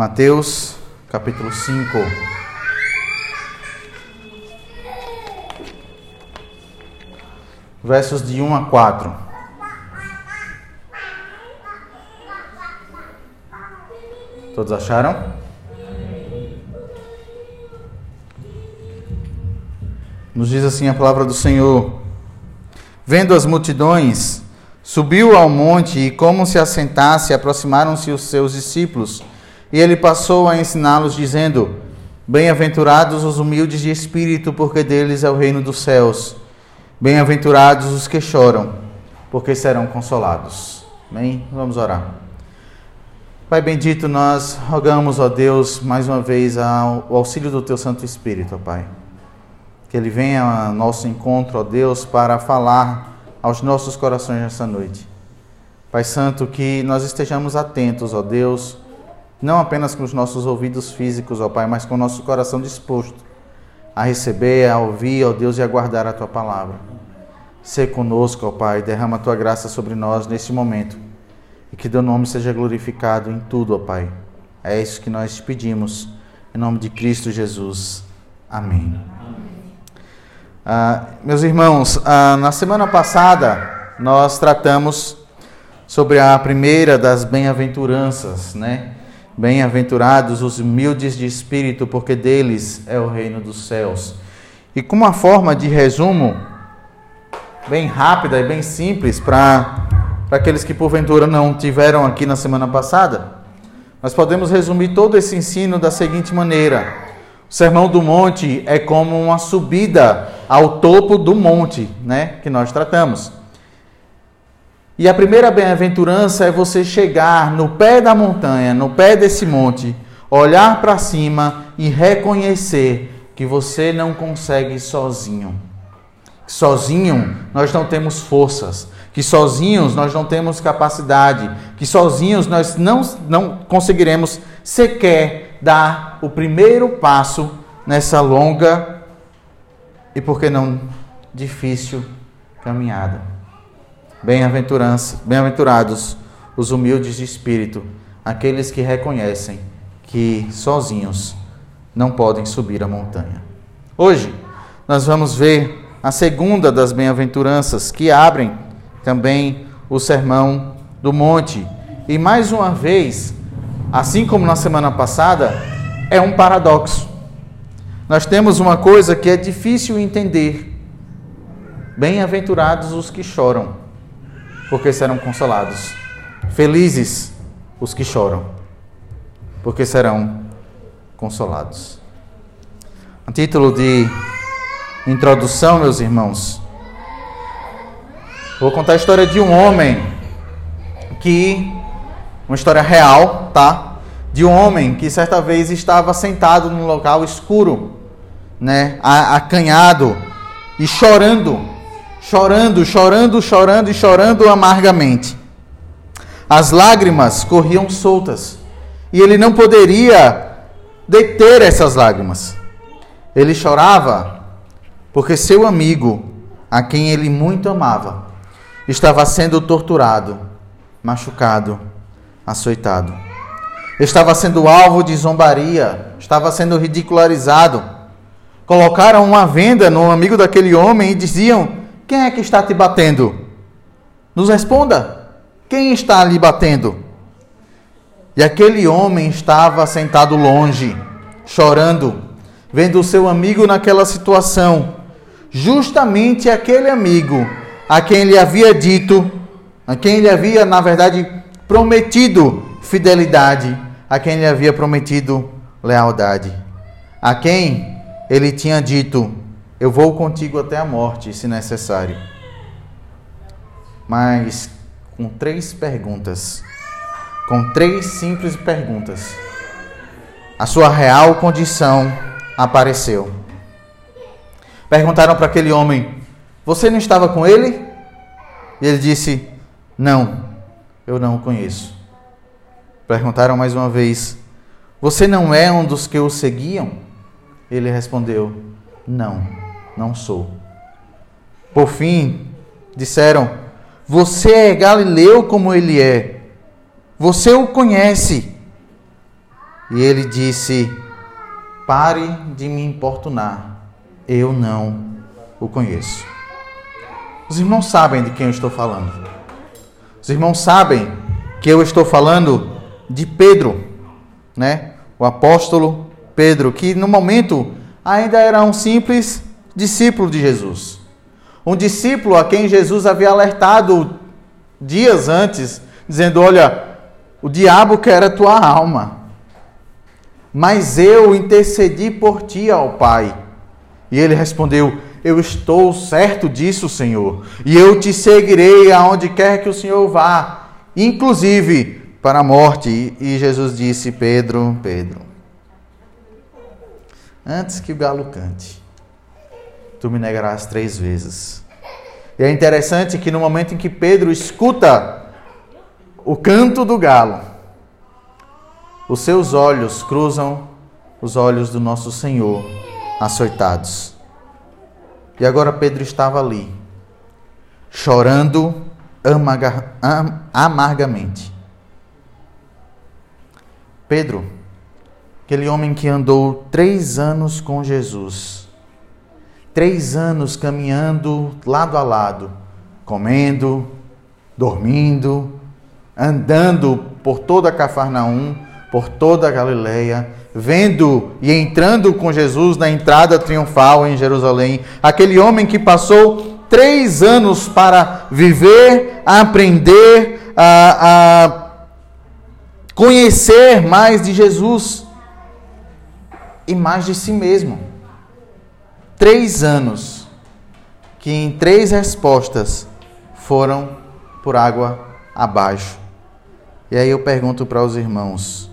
Mateus, capítulo 5. Versos de 1 a 4. Todos acharam? Nos diz assim a palavra do Senhor: Vendo as multidões, subiu ao monte e, como se assentasse, aproximaram-se os seus discípulos. E ele passou a ensiná-los, dizendo: Bem-aventurados os humildes de espírito, porque deles é o reino dos céus. Bem-aventurados os que choram, porque serão consolados. Amém? Vamos orar. Pai bendito, nós rogamos, ó Deus, mais uma vez ao, auxílio do Teu Santo Espírito, ó Pai. Que Ele venha ao nosso encontro, ó Deus, para falar aos nossos corações nessa noite. Pai Santo, que nós estejamos atentos, ó Deus, não apenas com os nossos ouvidos físicos, ó Pai, mas com o nosso coração disposto a receber, a ouvir, ó Deus, e a guardar a Tua palavra. Ser conosco, ó Pai, derrama a Tua graça sobre nós neste momento e que Teu nome seja glorificado em tudo, ó Pai. É isso que nós te pedimos, em nome de Cristo Jesus. Amém. Ah, meus irmãos, ah, na semana passada nós tratamos sobre a primeira das bem-aventuranças, né? Bem-aventurados os humildes de espírito, porque deles é o reino dos céus. E com uma forma de resumo bem rápida e bem simples para aqueles que porventura não tiveram aqui na semana passada, nós podemos resumir todo esse ensino da seguinte maneira: o Sermão do Monte é como uma subida ao topo do monte, né, que nós tratamos. E a primeira bem-aventurança é você chegar no pé da montanha, no pé desse monte, olhar para cima e reconhecer que você não consegue sozinho. Sozinho nós não temos forças, que sozinhos nós não temos capacidade, que sozinhos nós não, não conseguiremos sequer dar o primeiro passo nessa longa e, por que não, difícil caminhada. Bem-aventurados os humildes de espírito, aqueles que reconhecem que sozinhos não podem subir a montanha. Hoje, nós vamos ver a segunda das bem-aventuranças que abrem também o Sermão do Monte. E mais uma vez, assim como na semana passada, é um paradoxo. Nós temos uma coisa que é difícil entender. Bem-aventurados os que choram porque serão consolados. Felizes os que choram, porque serão consolados. A título de introdução, meus irmãos, vou contar a história de um homem que uma história real, tá? De um homem que certa vez estava sentado num local escuro, né, acanhado e chorando chorando, chorando, chorando e chorando amargamente. As lágrimas corriam soltas e ele não poderia deter essas lágrimas. Ele chorava porque seu amigo, a quem ele muito amava, estava sendo torturado, machucado, açoitado. Estava sendo alvo de zombaria, estava sendo ridicularizado. Colocaram uma venda no amigo daquele homem e diziam quem é que está te batendo? Nos responda. Quem está ali batendo? E aquele homem estava sentado longe, chorando, vendo o seu amigo naquela situação. Justamente aquele amigo a quem ele havia dito, a quem ele havia, na verdade, prometido fidelidade, a quem ele havia prometido lealdade, a quem ele tinha dito: eu vou contigo até a morte, se necessário. Mas com três perguntas. Com três simples perguntas. A sua real condição apareceu. Perguntaram para aquele homem: Você não estava com ele? E ele disse: Não, eu não o conheço. Perguntaram mais uma vez: Você não é um dos que o seguiam? Ele respondeu: Não não sou. Por fim, disseram: Você é Galileu como ele é. Você o conhece. E ele disse: Pare de me importunar, eu não o conheço. Os irmãos sabem de quem eu estou falando. Os irmãos sabem que eu estou falando de Pedro, né? O apóstolo Pedro, que no momento ainda era um simples discípulo de Jesus. Um discípulo a quem Jesus havia alertado dias antes, dizendo: Olha, o diabo quer a tua alma, mas eu intercedi por ti ao Pai. E ele respondeu: Eu estou certo disso, Senhor, e eu te seguirei aonde quer que o Senhor vá, inclusive para a morte. E Jesus disse: Pedro, Pedro, antes que o galo cante, tu me negarás três vezes. E é interessante que no momento em que Pedro escuta o canto do galo, os seus olhos cruzam os olhos do nosso Senhor açoitados. E agora Pedro estava ali, chorando amargamente. Pedro, aquele homem que andou três anos com Jesus, três anos caminhando lado a lado, comendo, dormindo, andando por toda Cafarnaum, por toda a Galileia, vendo e entrando com Jesus na entrada triunfal em Jerusalém. Aquele homem que passou três anos para viver, aprender, a, a conhecer mais de Jesus e mais de si mesmo. Três anos que em três respostas foram por água abaixo. E aí eu pergunto para os irmãos: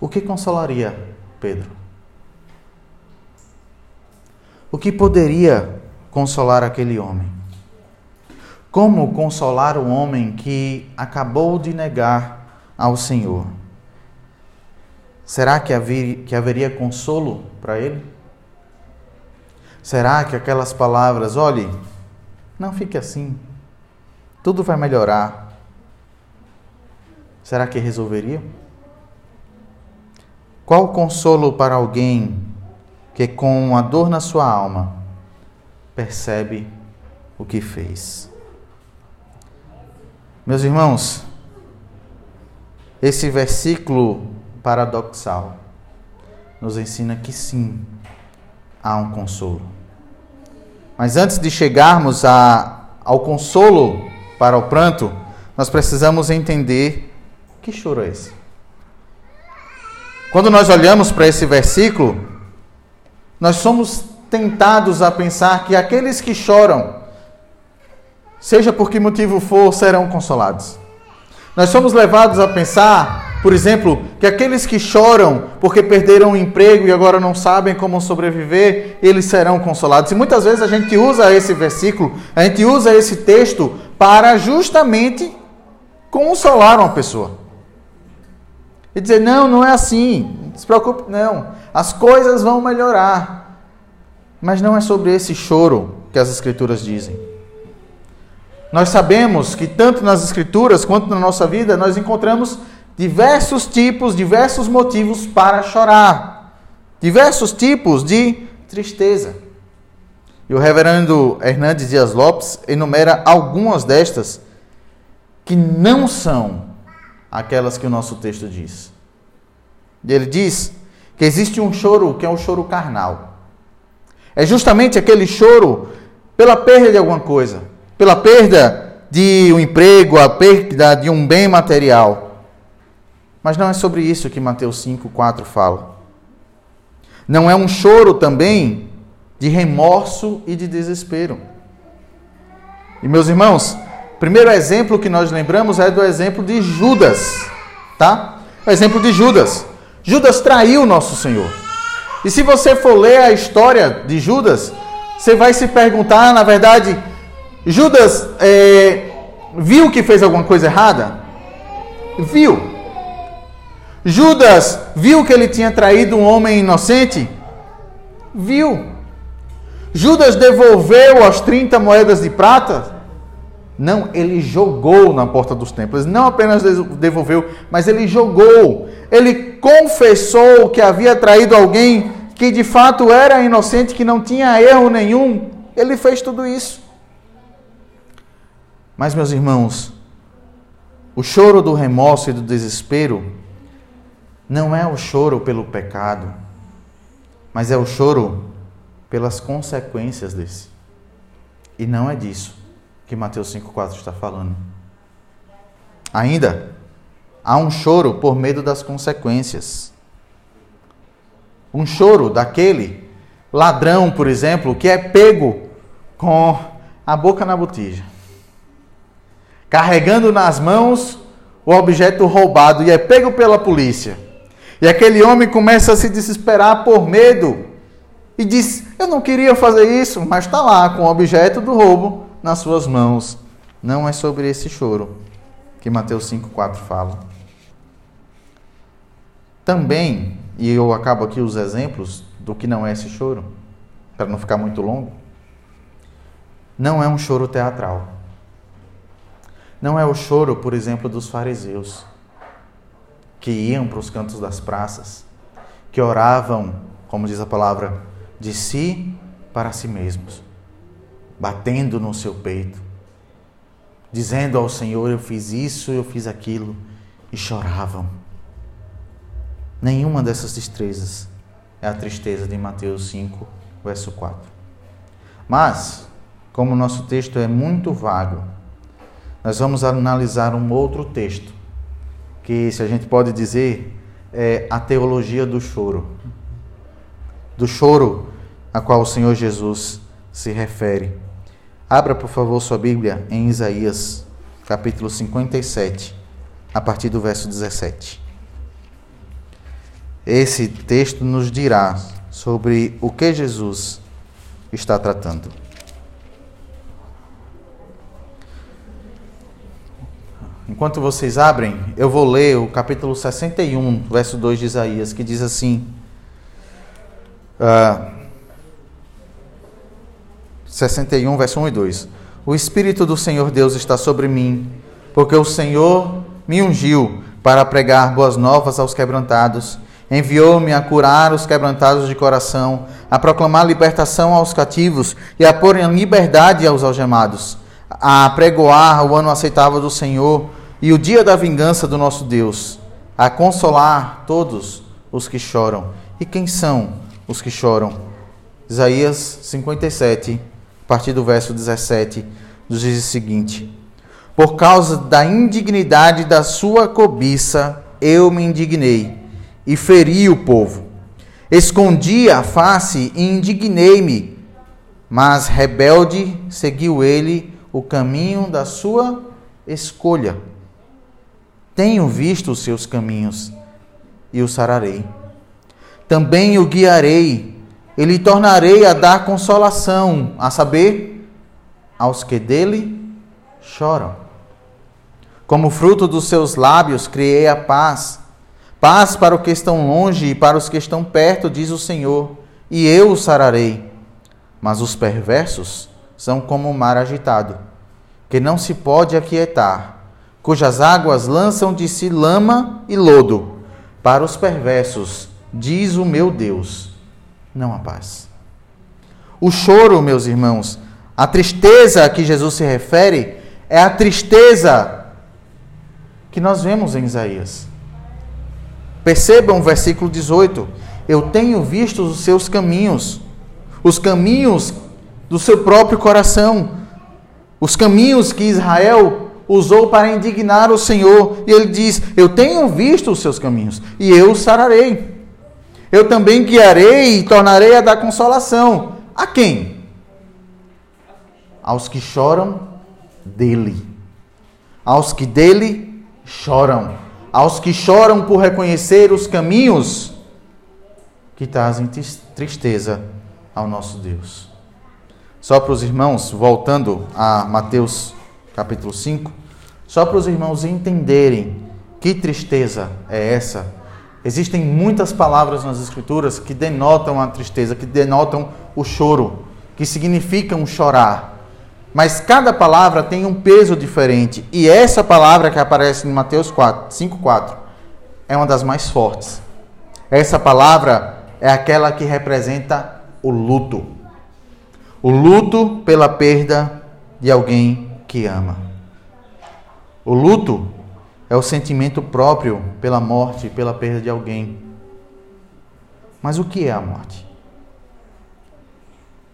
O que consolaria Pedro? O que poderia consolar aquele homem? Como consolar o homem que acabou de negar ao Senhor? Será que, havia, que haveria consolo para ele? Será que aquelas palavras, olhe, não fique assim, tudo vai melhorar, será que resolveria? Qual consolo para alguém que, com a dor na sua alma, percebe o que fez? Meus irmãos, esse versículo paradoxal nos ensina que sim, há um consolo. Mas antes de chegarmos a, ao consolo para o pranto, nós precisamos entender que choro é esse. Quando nós olhamos para esse versículo, nós somos tentados a pensar que aqueles que choram, seja por que motivo for, serão consolados. Nós somos levados a pensar, por exemplo, que aqueles que choram porque perderam o emprego e agora não sabem como sobreviver, eles serão consolados. E muitas vezes a gente usa esse versículo, a gente usa esse texto para justamente consolar uma pessoa. E dizer, não, não é assim, não se preocupe, não, as coisas vão melhorar. Mas não é sobre esse choro que as Escrituras dizem. Nós sabemos que tanto nas Escrituras quanto na nossa vida nós encontramos diversos tipos, diversos motivos para chorar, diversos tipos de tristeza. E o reverendo Hernandes Dias Lopes enumera algumas destas que não são aquelas que o nosso texto diz. Ele diz que existe um choro que é um choro carnal. É justamente aquele choro pela perda de alguma coisa, pela perda de um emprego, a perda de um bem material. Mas não é sobre isso que Mateus 5, 4 fala. Não é um choro também de remorso e de desespero. E meus irmãos, Primeiro exemplo que nós lembramos é do exemplo de Judas, tá? O exemplo de Judas. Judas traiu nosso Senhor. E se você for ler a história de Judas, você vai se perguntar, na verdade, Judas é, viu que fez alguma coisa errada? Viu. Judas viu que ele tinha traído um homem inocente? Viu. Judas devolveu as 30 moedas de prata? Não, ele jogou na porta dos templos. Não apenas devolveu, mas ele jogou. Ele confessou que havia traído alguém que de fato era inocente, que não tinha erro nenhum. Ele fez tudo isso. Mas, meus irmãos, o choro do remorso e do desespero não é o choro pelo pecado, mas é o choro pelas consequências desse. E não é disso que Mateus 5,4 está falando. Ainda, há um choro por medo das consequências. Um choro daquele ladrão, por exemplo, que é pego com a boca na botija, carregando nas mãos o objeto roubado e é pego pela polícia. E aquele homem começa a se desesperar por medo e diz: Eu não queria fazer isso, mas está lá com o objeto do roubo nas suas mãos. Não é sobre esse choro que Mateus 5,4 fala. Também, e eu acabo aqui os exemplos do que não é esse choro, para não ficar muito longo, não é um choro teatral. Não é o choro, por exemplo, dos fariseus, que iam para os cantos das praças, que oravam, como diz a palavra, de si para si mesmos, batendo no seu peito, dizendo ao Senhor: Eu fiz isso, eu fiz aquilo, e choravam. Nenhuma dessas destrezas é a tristeza de Mateus 5, verso 4. Mas, como o nosso texto é muito vago, nós vamos analisar um outro texto, que, se a gente pode dizer, é a teologia do choro do choro a qual o Senhor Jesus se refere. Abra, por favor, sua Bíblia em Isaías, capítulo 57, a partir do verso 17. Esse texto nos dirá sobre o que Jesus está tratando. Enquanto vocês abrem, eu vou ler o capítulo 61, verso 2 de Isaías, que diz assim: Uh, 61, verso 1 e 2. O Espírito do Senhor Deus está sobre mim, porque o Senhor me ungiu para pregar boas novas aos quebrantados. Enviou-me a curar os quebrantados de coração, a proclamar libertação aos cativos e a pôr em liberdade aos algemados, a pregoar o ano aceitável do Senhor e o dia da vingança do nosso Deus, a consolar todos os que choram. E quem são os que choram. Isaías 57, a partir do verso 17, nos diz o seguinte: Por causa da indignidade da sua cobiça, eu me indignei e feri o povo. Escondi a face e indignei-me, mas rebelde seguiu ele o caminho da sua escolha. Tenho visto os seus caminhos e o sararei também o guiarei, e lhe tornarei a dar consolação, a saber, aos que dele choram. Como fruto dos seus lábios criei a paz, paz para os que estão longe e para os que estão perto, diz o Senhor, e eu os sararei. Mas os perversos são como o mar agitado, que não se pode aquietar, cujas águas lançam de si lama e lodo. Para os perversos, diz o meu Deus, não a paz. O choro, meus irmãos, a tristeza a que Jesus se refere é a tristeza que nós vemos em Isaías. Percebam o versículo 18: Eu tenho visto os seus caminhos, os caminhos do seu próprio coração, os caminhos que Israel usou para indignar o Senhor. E ele diz: Eu tenho visto os seus caminhos e eu sararei. Eu também guiarei e tornarei a dar consolação. A quem? Aos que choram dele. Aos que dele choram. Aos que choram por reconhecer os caminhos que trazem tristeza ao nosso Deus. Só para os irmãos, voltando a Mateus capítulo 5, só para os irmãos entenderem que tristeza é essa Existem muitas palavras nas Escrituras que denotam a tristeza, que denotam o choro, que significam chorar. Mas cada palavra tem um peso diferente. E essa palavra que aparece em Mateus 4, 5,4 é uma das mais fortes. Essa palavra é aquela que representa o luto. O luto pela perda de alguém que ama. O luto é o sentimento próprio pela morte, pela perda de alguém. Mas o que é a morte?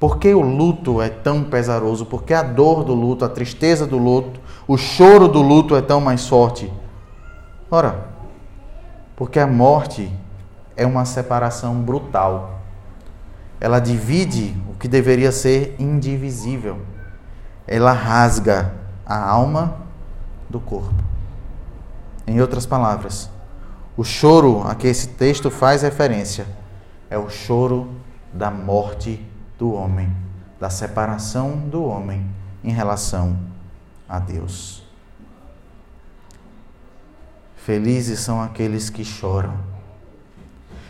Por que o luto é tão pesaroso? Por que a dor do luto, a tristeza do luto, o choro do luto é tão mais forte? Ora, porque a morte é uma separação brutal. Ela divide o que deveria ser indivisível. Ela rasga a alma do corpo. Em outras palavras, o choro a que esse texto faz referência é o choro da morte do homem, da separação do homem em relação a Deus. Felizes são aqueles que choram.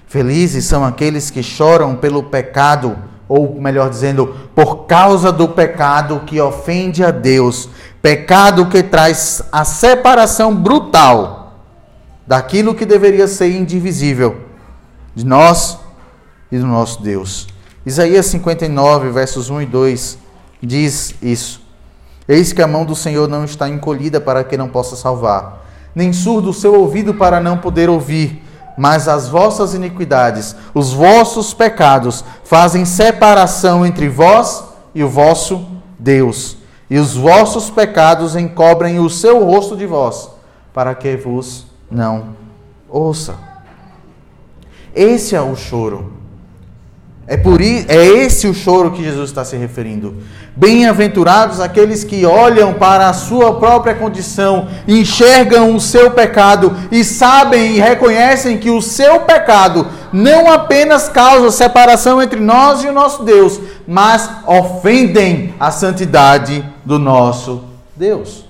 Felizes são aqueles que choram pelo pecado, ou melhor dizendo, por causa do pecado que ofende a Deus, pecado que traz a separação brutal daquilo que deveria ser indivisível de nós e do nosso Deus. Isaías 59, versos 1 e 2 diz isso. Eis que a mão do Senhor não está encolhida para que não possa salvar, nem surdo o seu ouvido para não poder ouvir, mas as vossas iniquidades, os vossos pecados fazem separação entre vós e o vosso Deus, e os vossos pecados encobrem o seu rosto de vós, para que vos não ouça. Esse é o choro é, por é esse o choro que Jesus está se referindo. Bem-aventurados aqueles que olham para a sua própria condição, enxergam o seu pecado e sabem e reconhecem que o seu pecado não apenas causa separação entre nós e o nosso Deus, mas ofendem a santidade do nosso Deus.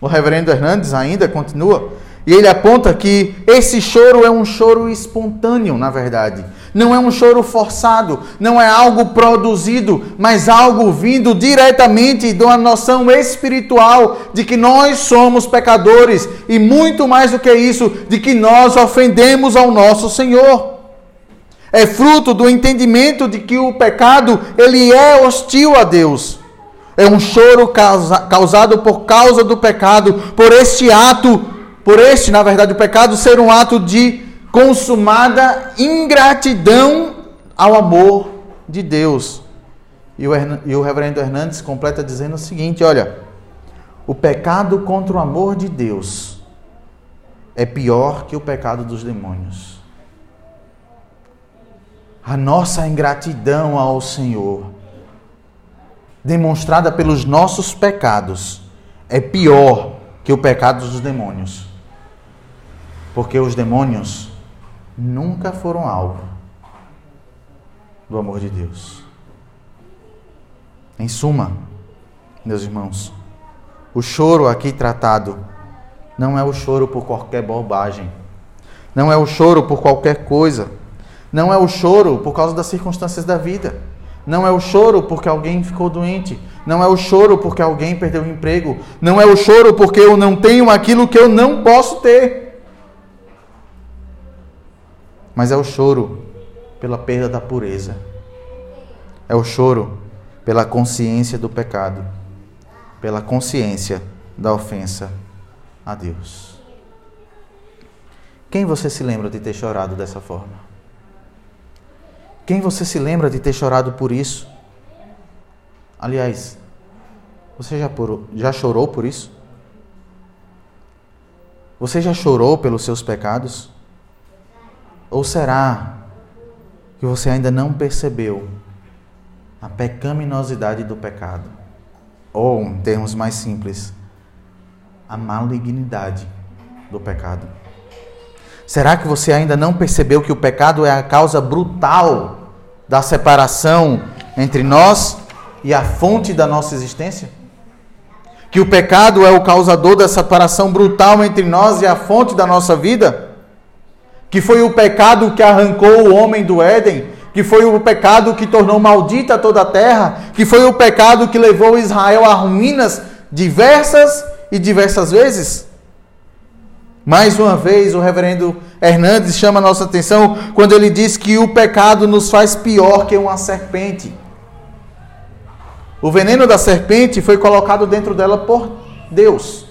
O reverendo Hernandes ainda continua e ele aponta que esse choro é um choro espontâneo, na verdade. Não é um choro forçado, não é algo produzido, mas algo vindo diretamente de uma noção espiritual de que nós somos pecadores e muito mais do que isso, de que nós ofendemos ao nosso Senhor. É fruto do entendimento de que o pecado ele é hostil a Deus. É um choro causa, causado por causa do pecado, por este ato por este, na verdade, o pecado ser um ato de consumada ingratidão ao amor de Deus. E o, e o reverendo Hernandes completa dizendo o seguinte: olha, o pecado contra o amor de Deus é pior que o pecado dos demônios. A nossa ingratidão ao Senhor, demonstrada pelos nossos pecados, é pior que o pecado dos demônios. Porque os demônios nunca foram alvo do amor de Deus. Em suma, meus irmãos, o choro aqui tratado não é o choro por qualquer bobagem, não é o choro por qualquer coisa, não é o choro por causa das circunstâncias da vida, não é o choro porque alguém ficou doente, não é o choro porque alguém perdeu o emprego, não é o choro porque eu não tenho aquilo que eu não posso ter mas é o choro pela perda da pureza. É o choro pela consciência do pecado, pela consciência da ofensa a Deus. Quem você se lembra de ter chorado dessa forma? Quem você se lembra de ter chorado por isso? Aliás, você já, por, já chorou por isso? Você já chorou pelos seus pecados? Ou será que você ainda não percebeu a pecaminosidade do pecado? Ou, em termos mais simples, a malignidade do pecado? Será que você ainda não percebeu que o pecado é a causa brutal da separação entre nós e a fonte da nossa existência? Que o pecado é o causador da separação brutal entre nós e a fonte da nossa vida? Que foi o pecado que arrancou o homem do Éden, que foi o pecado que tornou maldita toda a terra, que foi o pecado que levou Israel a ruínas diversas e diversas vezes. Mais uma vez, o reverendo Hernandes chama a nossa atenção quando ele diz que o pecado nos faz pior que uma serpente. O veneno da serpente foi colocado dentro dela por Deus.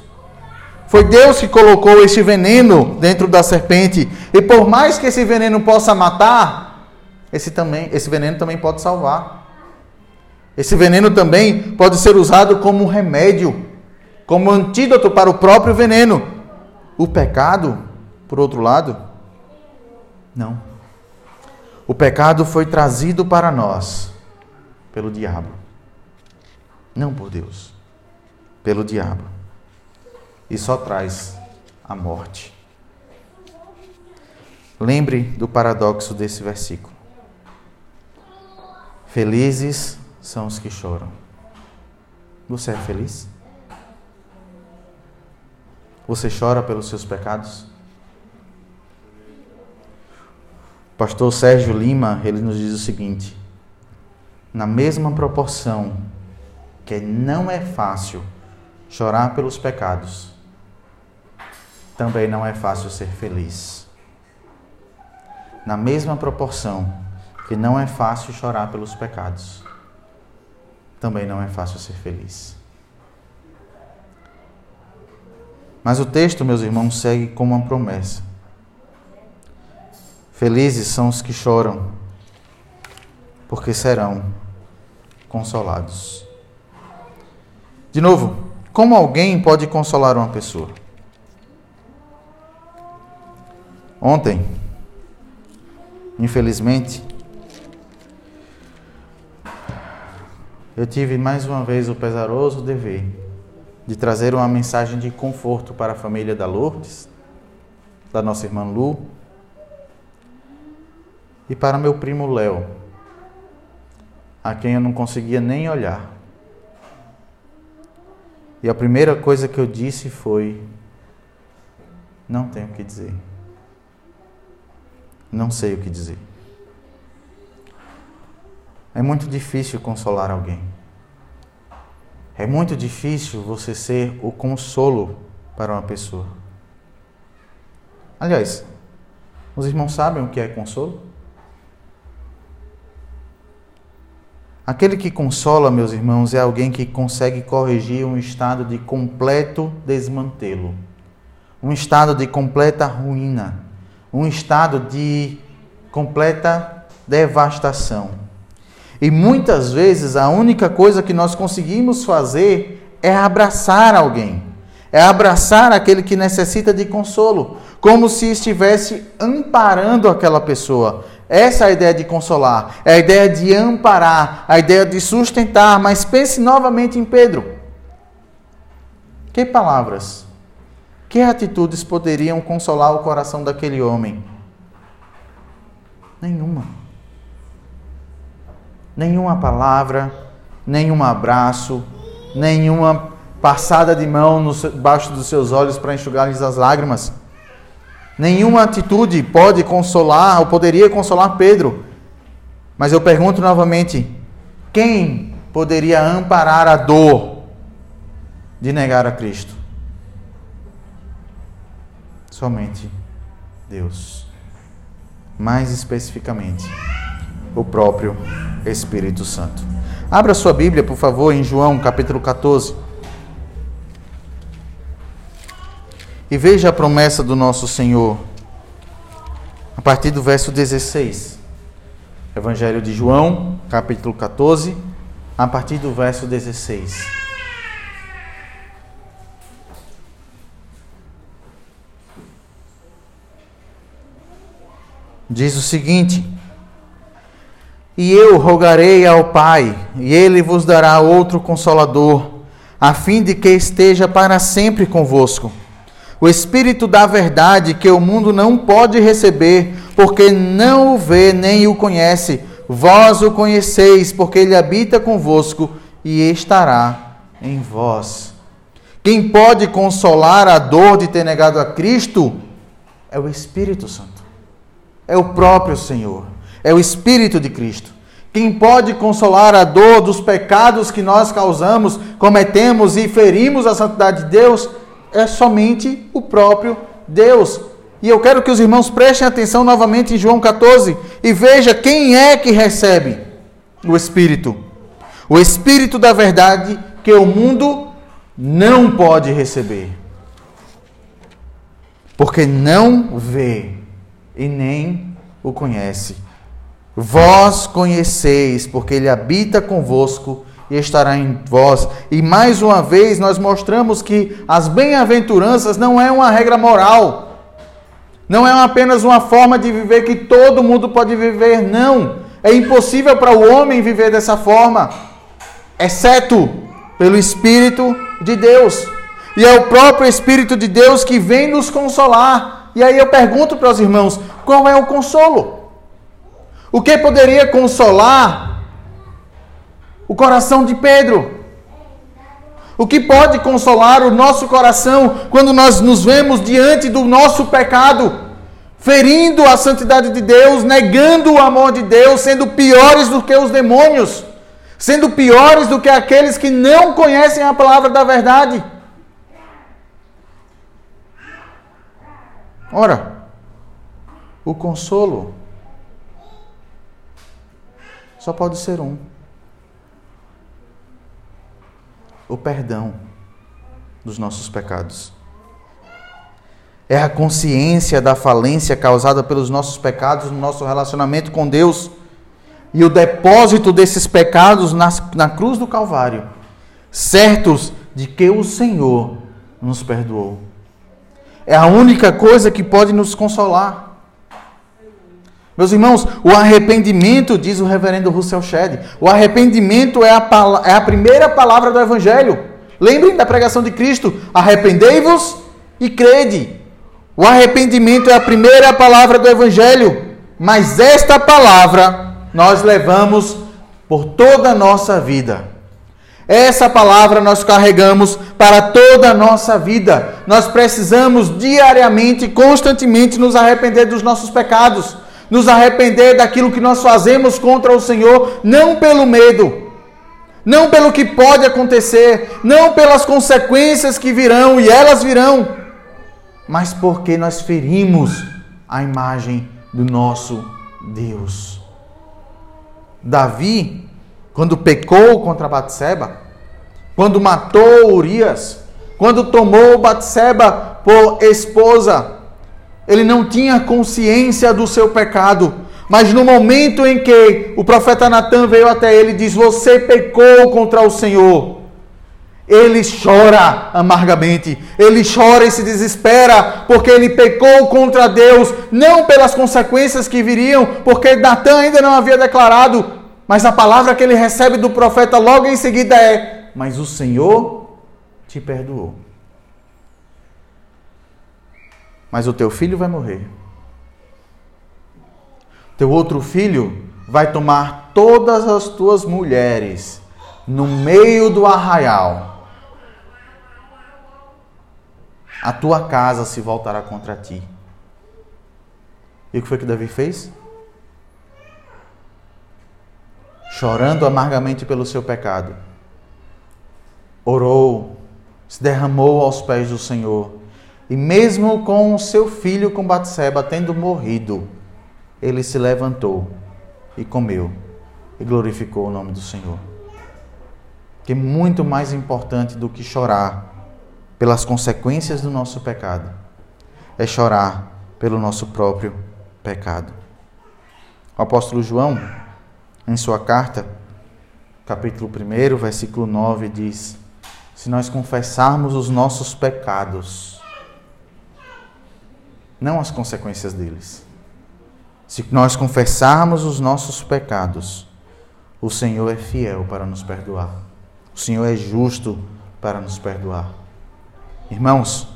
Foi Deus que colocou este veneno dentro da serpente. E por mais que esse veneno possa matar, esse, também, esse veneno também pode salvar. Esse veneno também pode ser usado como remédio, como antídoto para o próprio veneno. O pecado, por outro lado, não. O pecado foi trazido para nós pelo diabo, não por Deus, pelo diabo e só traz a morte. Lembre do paradoxo desse versículo. Felizes são os que choram. Você é feliz? Você chora pelos seus pecados? O pastor Sérgio Lima, ele nos diz o seguinte: na mesma proporção que não é fácil chorar pelos pecados, também não é fácil ser feliz. Na mesma proporção que não é fácil chorar pelos pecados, também não é fácil ser feliz. Mas o texto, meus irmãos, segue com uma promessa. Felizes são os que choram, porque serão consolados. De novo, como alguém pode consolar uma pessoa? Ontem, infelizmente, eu tive mais uma vez o pesaroso dever de trazer uma mensagem de conforto para a família da Lourdes, da nossa irmã Lu, e para meu primo Léo, a quem eu não conseguia nem olhar. E a primeira coisa que eu disse foi: não tenho o que dizer. Não sei o que dizer. É muito difícil consolar alguém. É muito difícil você ser o consolo para uma pessoa. Aliás, os irmãos sabem o que é consolo? Aquele que consola, meus irmãos, é alguém que consegue corrigir um estado de completo desmantelo, um estado de completa ruína um estado de completa devastação. E muitas vezes a única coisa que nós conseguimos fazer é abraçar alguém, é abraçar aquele que necessita de consolo, como se estivesse amparando aquela pessoa. Essa é a ideia de consolar, é a ideia de amparar, a ideia de sustentar. Mas pense novamente em Pedro. Que palavras que atitudes poderiam consolar o coração daquele homem? Nenhuma. Nenhuma palavra, nenhum abraço, nenhuma passada de mão debaixo dos seus olhos para enxugar-lhes as lágrimas. Nenhuma atitude pode consolar ou poderia consolar Pedro. Mas eu pergunto novamente: quem poderia amparar a dor de negar a Cristo? Somente Deus. Mais especificamente, o próprio Espírito Santo. Abra sua Bíblia, por favor, em João capítulo 14. E veja a promessa do nosso Senhor, a partir do verso 16. Evangelho de João, capítulo 14, a partir do verso 16. Diz o seguinte: E eu rogarei ao Pai, e ele vos dará outro consolador, a fim de que esteja para sempre convosco. O Espírito da Verdade, que o mundo não pode receber, porque não o vê nem o conhece. Vós o conheceis, porque ele habita convosco e estará em vós. Quem pode consolar a dor de ter negado a Cristo é o Espírito Santo é o próprio Senhor. É o Espírito de Cristo. Quem pode consolar a dor dos pecados que nós causamos, cometemos e ferimos a santidade de Deus é somente o próprio Deus. E eu quero que os irmãos prestem atenção novamente em João 14 e veja quem é que recebe o Espírito. O Espírito da verdade que o mundo não pode receber. Porque não vê e nem o conhece. Vós conheceis, porque ele habita convosco e estará em vós. E mais uma vez nós mostramos que as bem-aventuranças não é uma regra moral. Não é apenas uma forma de viver que todo mundo pode viver, não. É impossível para o homem viver dessa forma, exceto pelo Espírito de Deus. E é o próprio Espírito de Deus que vem nos consolar. E aí eu pergunto para os irmãos: qual é o consolo? O que poderia consolar o coração de Pedro? O que pode consolar o nosso coração quando nós nos vemos diante do nosso pecado, ferindo a santidade de Deus, negando o amor de Deus, sendo piores do que os demônios, sendo piores do que aqueles que não conhecem a palavra da verdade? Ora, o consolo só pode ser um: o perdão dos nossos pecados. É a consciência da falência causada pelos nossos pecados no nosso relacionamento com Deus e o depósito desses pecados na, na cruz do Calvário, certos de que o Senhor nos perdoou. É a única coisa que pode nos consolar. Meus irmãos, o arrependimento, diz o reverendo Russell Shedd, o arrependimento é a, é a primeira palavra do Evangelho. Lembrem da pregação de Cristo: arrependei-vos e crede. O arrependimento é a primeira palavra do Evangelho, mas esta palavra nós levamos por toda a nossa vida. Essa palavra nós carregamos para toda a nossa vida. Nós precisamos diariamente, constantemente nos arrepender dos nossos pecados nos arrepender daquilo que nós fazemos contra o Senhor, não pelo medo, não pelo que pode acontecer, não pelas consequências que virão, e elas virão, mas porque nós ferimos a imagem do nosso Deus. Davi, quando pecou contra Batseba, quando matou Urias, quando tomou Batseba por esposa, ele não tinha consciência do seu pecado. Mas no momento em que o profeta Natan veio até ele e diz: Você pecou contra o Senhor. Ele chora amargamente, ele chora e se desespera, porque ele pecou contra Deus, não pelas consequências que viriam, porque Natan ainda não havia declarado, mas a palavra que ele recebe do profeta logo em seguida é: Mas o Senhor te perdoou mas o teu filho vai morrer. Teu outro filho vai tomar todas as tuas mulheres no meio do arraial. A tua casa se voltará contra ti. E o que foi que Davi fez? Chorando amargamente pelo seu pecado, orou, se derramou aos pés do Senhor e mesmo com o seu filho com Batseba tendo morrido, ele se levantou e comeu e glorificou o nome do Senhor. Que é muito mais importante do que chorar pelas consequências do nosso pecado é chorar pelo nosso próprio pecado. O apóstolo João, em sua carta, capítulo 1, versículo 9, diz: Se nós confessarmos os nossos pecados, não as consequências deles. Se nós confessarmos os nossos pecados, o Senhor é fiel para nos perdoar. O Senhor é justo para nos perdoar. Irmãos,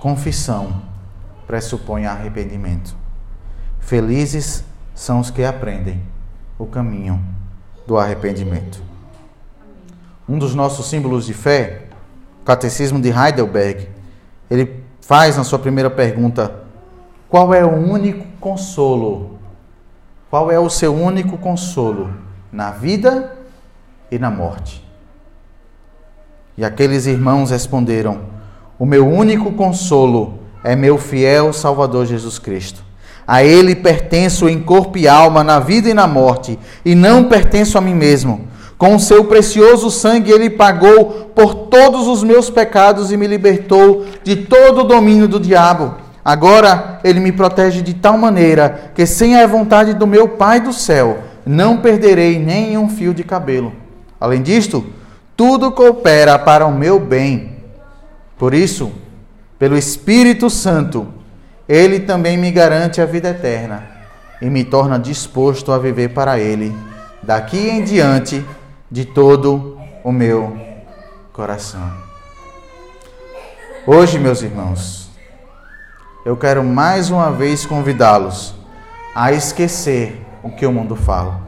confissão pressupõe arrependimento. Felizes são os que aprendem o caminho do arrependimento. Um dos nossos símbolos de fé, o Catecismo de Heidelberg, ele faz na sua primeira pergunta qual é o único consolo? qual é o seu único consolo na vida e na morte? E aqueles irmãos responderam: O meu único consolo é meu fiel Salvador Jesus Cristo. A Ele pertenço em corpo e alma, na vida e na morte, e não pertenço a mim mesmo. Com o seu precioso sangue, Ele pagou por todos os meus pecados e me libertou de todo o domínio do diabo. Agora, Ele me protege de tal maneira que, sem a vontade do meu Pai do céu, não perderei nem um fio de cabelo. Além disto, tudo coopera para o meu bem. Por isso, pelo Espírito Santo, ele também me garante a vida eterna e me torna disposto a viver para Ele, daqui em diante, de todo o meu coração. Hoje, meus irmãos, eu quero mais uma vez convidá-los a esquecer o que o mundo fala.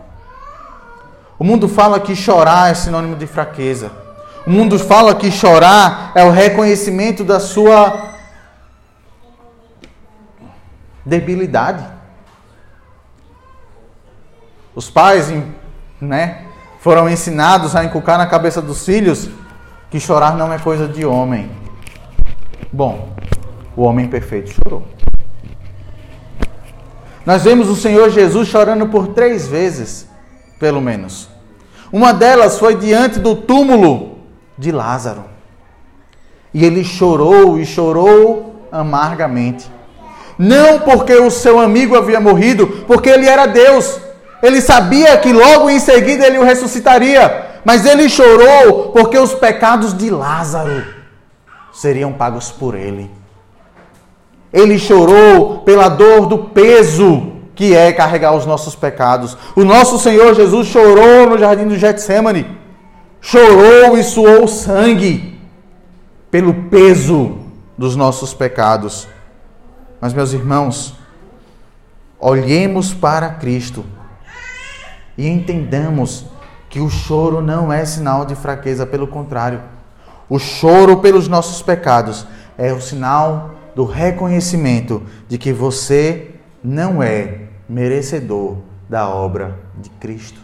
O mundo fala que chorar é sinônimo de fraqueza. O mundo fala que chorar é o reconhecimento da sua debilidade. Os pais, né, foram ensinados a inculcar na cabeça dos filhos que chorar não é coisa de homem. Bom, o homem perfeito chorou. Nós vemos o Senhor Jesus chorando por três vezes, pelo menos. Uma delas foi diante do túmulo de Lázaro. E ele chorou e chorou amargamente. Não porque o seu amigo havia morrido, porque ele era Deus. Ele sabia que logo em seguida ele o ressuscitaria. Mas ele chorou porque os pecados de Lázaro seriam pagos por ele. Ele chorou pela dor do peso que é carregar os nossos pecados. O nosso Senhor Jesus chorou no jardim do Getsemane. Chorou e suou sangue pelo peso dos nossos pecados. Mas, meus irmãos, olhemos para Cristo e entendamos que o choro não é sinal de fraqueza, pelo contrário. O choro pelos nossos pecados é o sinal do reconhecimento de que você não é merecedor da obra de Cristo.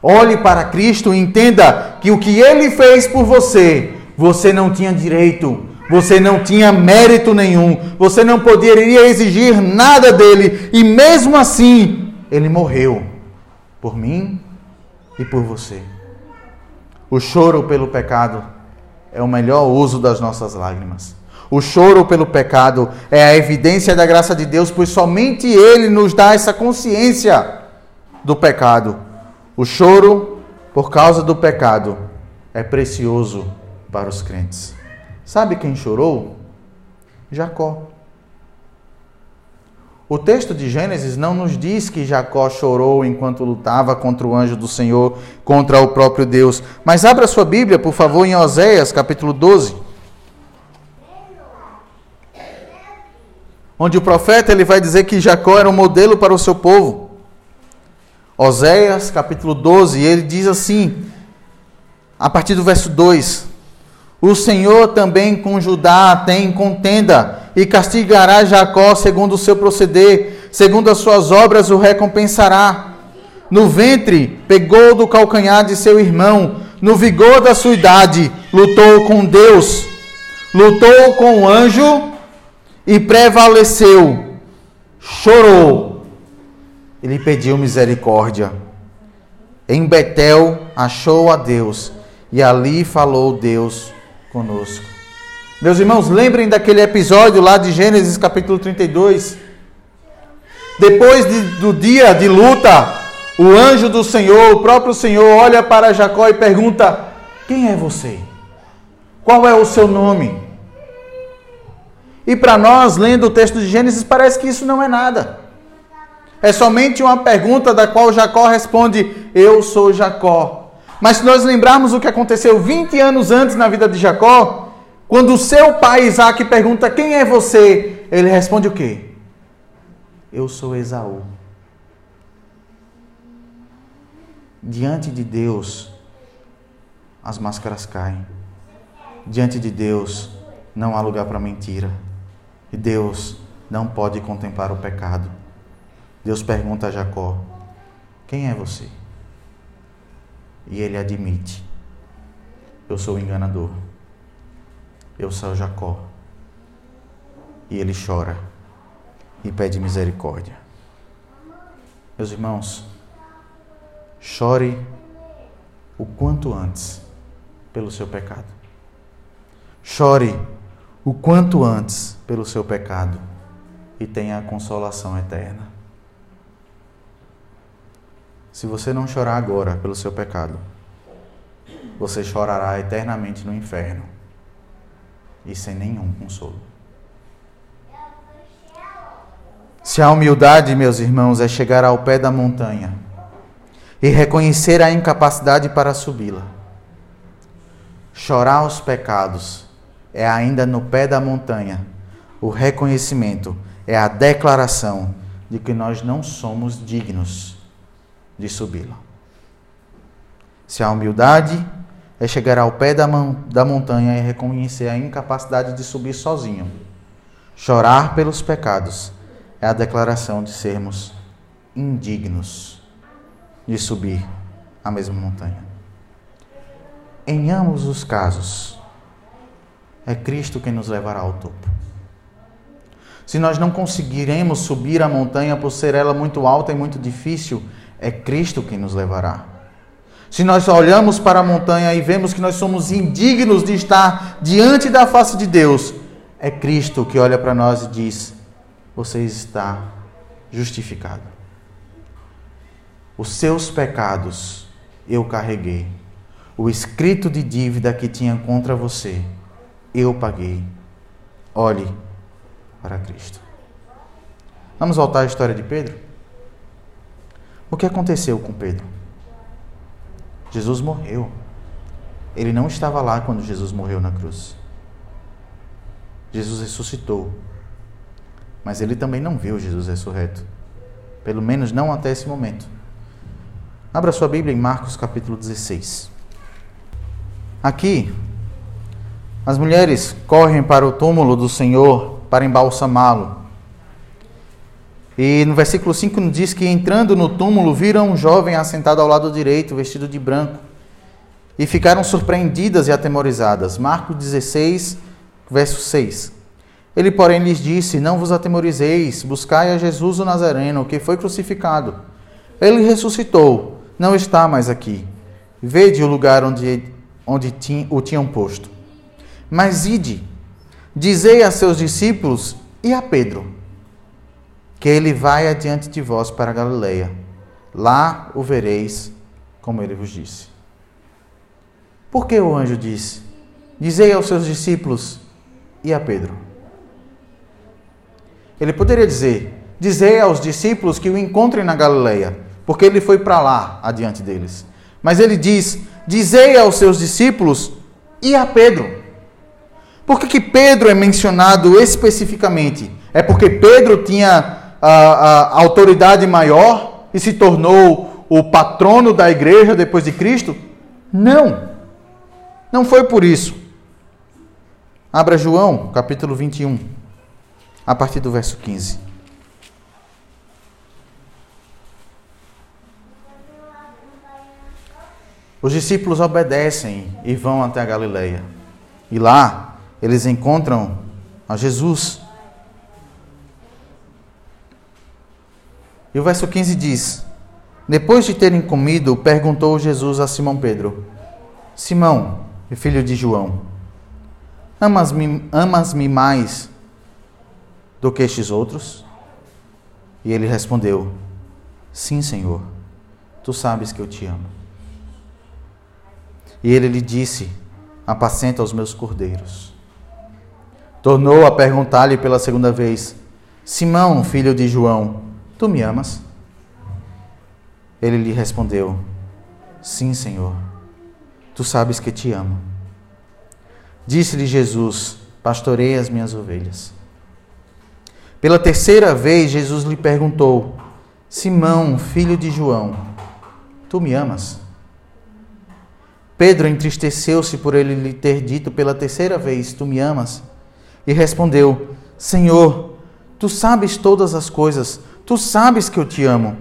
Olhe para Cristo e entenda que o que ele fez por você, você não tinha direito, você não tinha mérito nenhum, você não poderia exigir nada dele, e mesmo assim, ele morreu por mim e por você. O choro pelo pecado é o melhor uso das nossas lágrimas. O choro pelo pecado é a evidência da graça de Deus, pois somente Ele nos dá essa consciência do pecado. O choro por causa do pecado é precioso para os crentes. Sabe quem chorou? Jacó. O texto de Gênesis não nos diz que Jacó chorou enquanto lutava contra o anjo do Senhor, contra o próprio Deus. Mas abra sua Bíblia, por favor, em Oséias, capítulo 12. Onde o profeta ele vai dizer que Jacó era um modelo para o seu povo. Oséias, capítulo 12, ele diz assim, a partir do verso 2: o Senhor também com Judá tem contenda e castigará Jacó segundo o seu proceder, segundo as suas obras o recompensará. No ventre pegou do calcanhar de seu irmão, no vigor da sua idade lutou com Deus, lutou com o anjo e prevaleceu. Chorou. Ele pediu misericórdia. Em Betel achou a Deus e ali falou Deus conosco. Meus irmãos, lembrem daquele episódio lá de Gênesis capítulo 32. Depois de, do dia de luta, o anjo do Senhor, o próprio Senhor, olha para Jacó e pergunta: Quem é você? Qual é o seu nome? E para nós, lendo o texto de Gênesis, parece que isso não é nada. É somente uma pergunta da qual Jacó responde: Eu sou Jacó. Mas se nós lembrarmos o que aconteceu 20 anos antes na vida de Jacó, quando o seu pai Isaac pergunta quem é você, ele responde o quê? Eu sou Esaú. Diante de Deus, as máscaras caem. Diante de Deus, não há lugar para mentira. E Deus não pode contemplar o pecado. Deus pergunta a Jacó: Quem é você? E ele admite: Eu sou o enganador. Eu sou Jacó. E ele chora e pede misericórdia. Meus irmãos, chore o quanto antes pelo seu pecado. Chore o quanto antes pelo seu pecado e tenha a consolação eterna. Se você não chorar agora pelo seu pecado, você chorará eternamente no inferno e sem nenhum consolo. Se a humildade, meus irmãos, é chegar ao pé da montanha e reconhecer a incapacidade para subi-la, chorar os pecados é ainda no pé da montanha, o reconhecimento é a declaração de que nós não somos dignos de subi-la. Se a humildade é chegar ao pé da, da montanha e reconhecer a incapacidade de subir sozinho, chorar pelos pecados é a declaração de sermos indignos de subir a mesma montanha. Em ambos os casos, é Cristo quem nos levará ao topo. Se nós não conseguiremos subir a montanha por ser ela muito alta e muito difícil, é Cristo quem nos levará. Se nós olhamos para a montanha e vemos que nós somos indignos de estar diante da face de Deus, é Cristo que olha para nós e diz: você está justificado. Os seus pecados eu carreguei. O escrito de dívida que tinha contra você, eu paguei. Olhe para Cristo. Vamos voltar à história de Pedro? O que aconteceu com Pedro? Jesus morreu. Ele não estava lá quando Jesus morreu na cruz. Jesus ressuscitou. Mas ele também não viu Jesus ressurreto. Pelo menos não até esse momento. Abra sua Bíblia em Marcos capítulo 16. Aqui, as mulheres correm para o túmulo do Senhor para embalsamá-lo. E no versículo 5 nos diz que entrando no túmulo viram um jovem assentado ao lado direito, vestido de branco, e ficaram surpreendidas e atemorizadas. Marcos 16, verso 6. Ele, porém, lhes disse: Não vos atemorizeis, buscai a Jesus o Nazareno, que foi crucificado. Ele ressuscitou, não está mais aqui. Vede o lugar onde, onde o tinham posto. Mas ide, dizei a seus discípulos e a Pedro, que ele vai adiante de vós para Galileia. Lá o vereis, como ele vos disse. Por que o anjo disse? Dizei aos seus discípulos e a Pedro. Ele poderia dizer: Dizei aos discípulos que o encontrem na Galileia, porque ele foi para lá adiante deles. Mas ele diz: Dizei aos seus discípulos e a Pedro. Por que, que Pedro é mencionado especificamente? É porque Pedro tinha a, a autoridade maior e se tornou o patrono da igreja depois de Cristo? Não. Não foi por isso. Abra João, capítulo 21 a partir do verso 15. Os discípulos obedecem e vão até a Galileia. E lá eles encontram a Jesus. E o verso 15 diz: Depois de terem comido, perguntou Jesus a Simão Pedro: Simão, filho de João, amas-me amas mais do que estes outros? E ele respondeu: Sim, Senhor, tu sabes que eu te amo. E ele lhe disse: Apacenta os meus cordeiros. Tornou a perguntar-lhe pela segunda vez: Simão, filho de João, tu me amas? Ele lhe respondeu: Sim, Senhor, tu sabes que te amo. Disse-lhe Jesus: Pastorei as minhas ovelhas. Pela terceira vez, Jesus lhe perguntou: Simão, filho de João, tu me amas? Pedro entristeceu-se por ele lhe ter dito pela terceira vez: Tu me amas? E respondeu: Senhor, tu sabes todas as coisas, Tu sabes que eu te amo.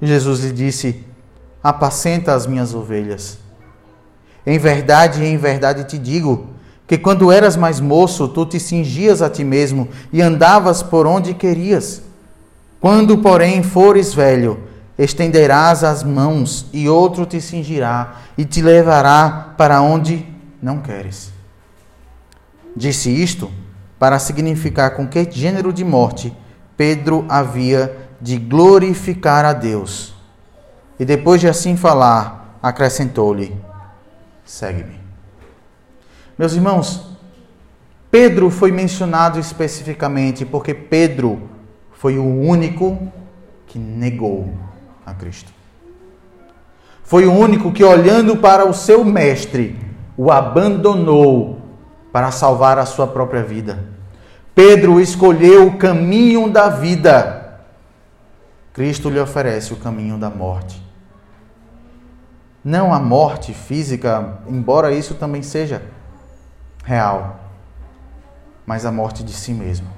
Jesus lhe disse: Apacenta as minhas ovelhas. Em verdade, em verdade te digo que quando eras mais moço, tu te cingias a ti mesmo e andavas por onde querias. Quando, porém, fores velho, estenderás as mãos e outro te cingirá e te levará para onde não queres. Disse isto para significar com que gênero de morte Pedro havia de glorificar a Deus. E depois de assim falar, acrescentou-lhe: Segue-me. Meus irmãos, Pedro foi mencionado especificamente porque Pedro foi o único que negou a Cristo. Foi o único que, olhando para o seu mestre, o abandonou para salvar a sua própria vida. Pedro escolheu o caminho da vida. Cristo lhe oferece o caminho da morte. Não a morte física, embora isso também seja real, mas a morte de si mesmo.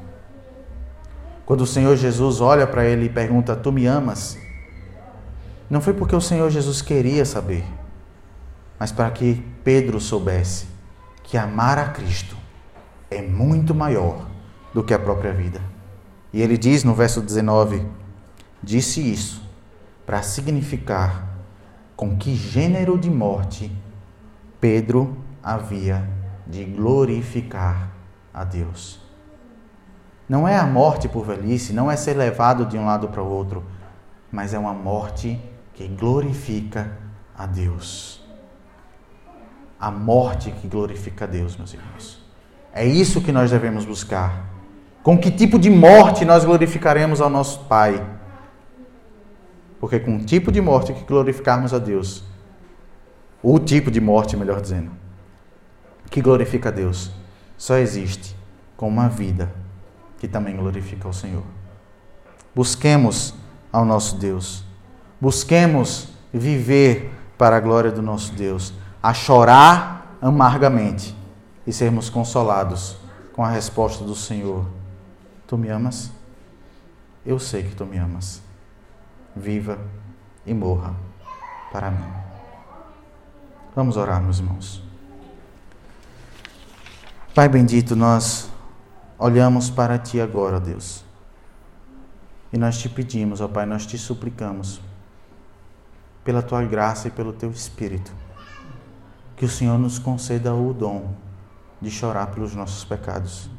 Quando o Senhor Jesus olha para ele e pergunta: Tu me amas? Não foi porque o Senhor Jesus queria saber, mas para que Pedro soubesse que amar a Cristo é muito maior do que a própria vida. E ele diz no verso 19: Disse isso para significar com que gênero de morte Pedro havia de glorificar a Deus. Não é a morte por velhice, não é ser levado de um lado para o outro, mas é uma morte que glorifica a Deus. A morte que glorifica a Deus, meus irmãos. É isso que nós devemos buscar. Com que tipo de morte nós glorificaremos ao nosso Pai? Porque com o tipo de morte que glorificarmos a Deus, o tipo de morte, melhor dizendo, que glorifica a Deus, só existe com uma vida que também glorifica o Senhor. Busquemos ao nosso Deus. Busquemos viver para a glória do nosso Deus, a chorar amargamente e sermos consolados com a resposta do Senhor Tu me amas? Eu sei que tu me amas. Viva e morra para mim. Vamos orar, meus irmãos. Pai bendito, nós olhamos para Ti agora, Deus. E nós te pedimos, ó Pai, nós te suplicamos, pela Tua graça e pelo Teu Espírito, que o Senhor nos conceda o dom de chorar pelos nossos pecados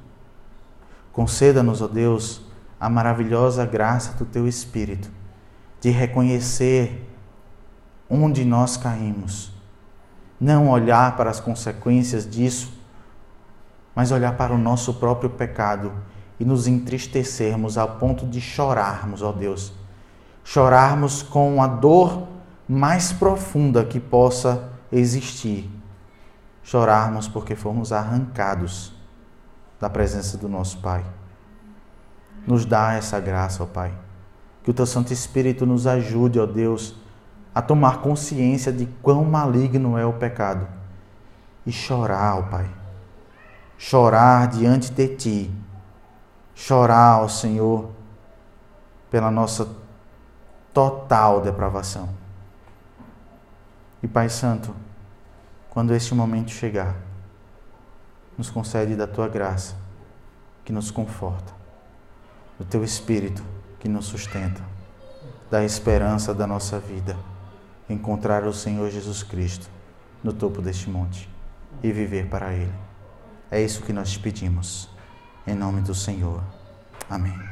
Conceda-nos, ó Deus, a maravilhosa graça do Teu Espírito, de reconhecer onde nós caímos. Não olhar para as consequências disso, mas olhar para o nosso próprio pecado e nos entristecermos ao ponto de chorarmos, ó Deus. Chorarmos com a dor mais profunda que possa existir. Chorarmos porque fomos arrancados da presença do nosso Pai. Nos dá essa graça, ó Pai. Que o Teu Santo Espírito nos ajude, ó Deus, a tomar consciência de quão maligno é o pecado e chorar, ó Pai. Chorar diante de Ti. Chorar, ó Senhor, pela nossa total depravação. E Pai Santo, quando este momento chegar, nos concede da tua graça, que nos conforta, do teu espírito que nos sustenta, da esperança da nossa vida, encontrar o Senhor Jesus Cristo no topo deste monte e viver para Ele. É isso que nós te pedimos. Em nome do Senhor. Amém.